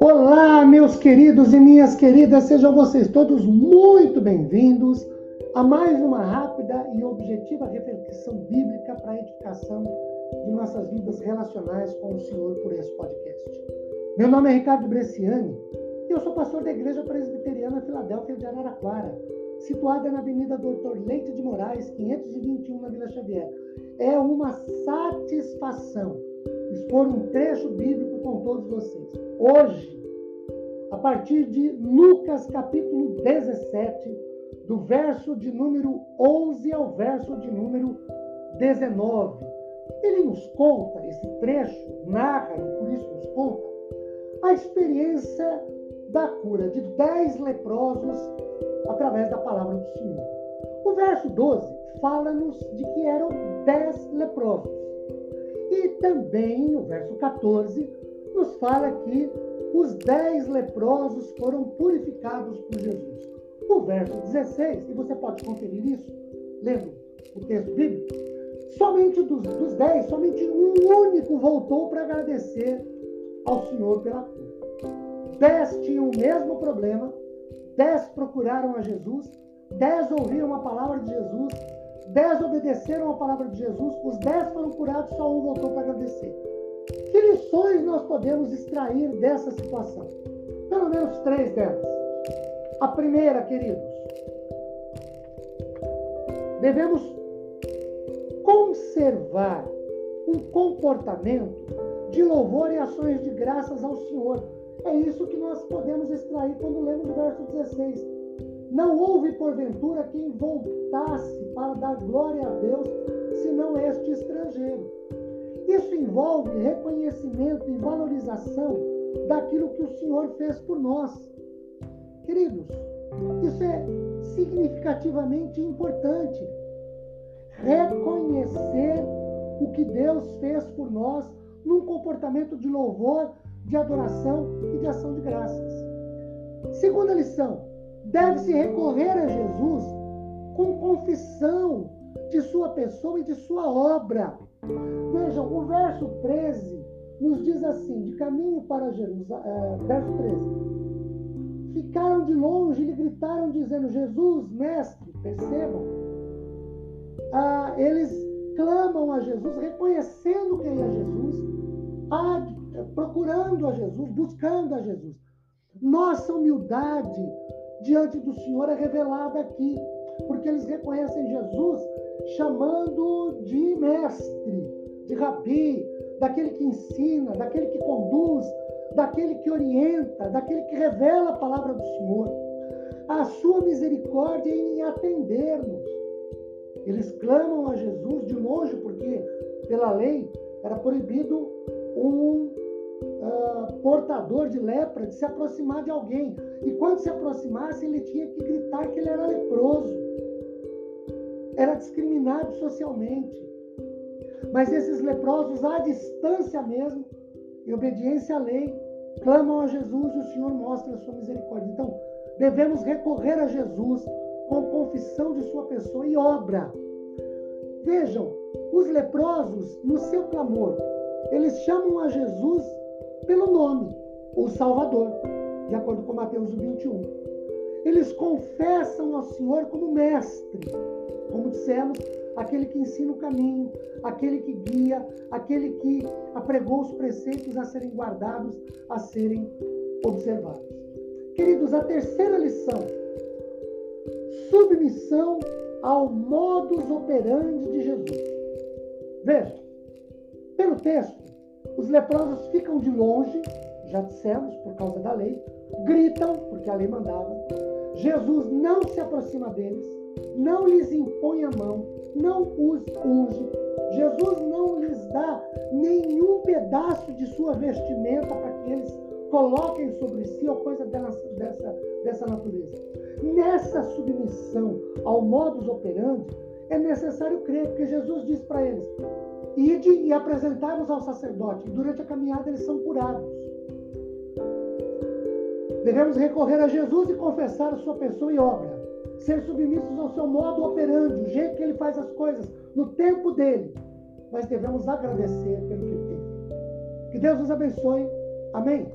Olá, meus queridos e minhas queridas, sejam vocês todos muito bem-vindos a mais uma rápida e objetiva reflexão bíblica para a edificação de nossas vidas relacionais com o Senhor por esse podcast. Meu nome é Ricardo Bresciani e eu sou pastor da Igreja Presbiteriana Filadélfia de Araraquara, situada na Avenida Doutor Leite de Moraes, 521, na Vila Xavier. É uma satisfação expor um trecho bíblico com todos vocês. Hoje, a partir de Lucas capítulo 17, do verso de número 11 ao verso de número 19. Ele nos conta, esse trecho narra, por isso nos conta, a experiência da cura de dez leprosos através da palavra do Senhor. O verso 12 fala-nos de que eram dez leprosos. E também o verso 14 nos fala que os dez leprosos foram purificados por Jesus. O verso 16, e você pode conferir isso lendo o texto bíblico, somente dos, dos dez, somente um único voltou para agradecer ao Senhor pela cura. Dez tinham o mesmo problema, dez procuraram a Jesus, dez ouviram a palavra de Jesus, dez obedeceram a palavra de Jesus, os dez foram curados, só um voltou para agradecer. Que lições nós podemos extrair dessa situação? Pelo menos três delas. A primeira, queridos, devemos conservar um comportamento de louvor e ações de graças ao Senhor. É isso que nós podemos extrair quando lemos o verso 16. Não houve, porventura, quem voltasse para dar glória a Deus, senão este estrangeiro. Isso envolve reconhecimento e valorização daquilo que o Senhor fez por nós. Queridos, isso é significativamente importante. Reconhecer o que Deus fez por nós num comportamento de louvor, de adoração e de ação de graças. Segunda lição: deve-se recorrer a Jesus com confissão de sua pessoa e de sua obra. Vejam, o verso 13 nos diz assim: de caminho para Jerusalém, é, verso 13. Ficaram de longe e lhe gritaram, dizendo: Jesus, mestre, percebam. Ah, eles clamam a Jesus, reconhecendo quem é Jesus, procurando a Jesus, buscando a Jesus. Nossa humildade diante do Senhor é revelada aqui, porque eles reconhecem Jesus chamando de mestre, de rabi, daquele que ensina, daquele que conduz, daquele que orienta, daquele que revela a palavra do Senhor. A sua misericórdia em atender-nos. Eles clamam a Jesus de longe, porque pela lei era proibido um portador de lepra de se aproximar de alguém. E quando se aproximasse, ele tinha que gritar que ele era leproso. Era discriminado socialmente. Mas esses leprosos, à distância mesmo, em obediência à lei, clamam a Jesus e o Senhor mostra a sua misericórdia. Então, devemos recorrer a Jesus com confissão de sua pessoa e obra. Vejam, os leprosos, no seu clamor, eles chamam a Jesus pelo nome, o Salvador, de acordo com Mateus 21. Eles confessam ao Senhor como mestre, como dissemos, aquele que ensina o caminho, aquele que guia, aquele que apregou os preceitos a serem guardados, a serem observados. Queridos, a terceira lição: submissão ao modus operandi de Jesus. Veja, pelo texto, os leprosos ficam de longe, já dissemos, por causa da lei, gritam, porque a lei mandava. Jesus não se aproxima deles, não lhes impõe a mão, não os unge. Jesus não lhes dá nenhum pedaço de sua vestimenta para que eles coloquem sobre si ou coisa dessa, dessa, dessa natureza. Nessa submissão ao modus operandi, é necessário crer, porque Jesus diz para eles: Ide e apresentai-vos ao sacerdote. E durante a caminhada eles são curados. Devemos recorrer a Jesus e confessar a sua pessoa e obra. Ser submissos ao seu modo operante, o jeito que ele faz as coisas, no tempo dele. nós devemos agradecer pelo que feito. Que Deus nos abençoe. Amém.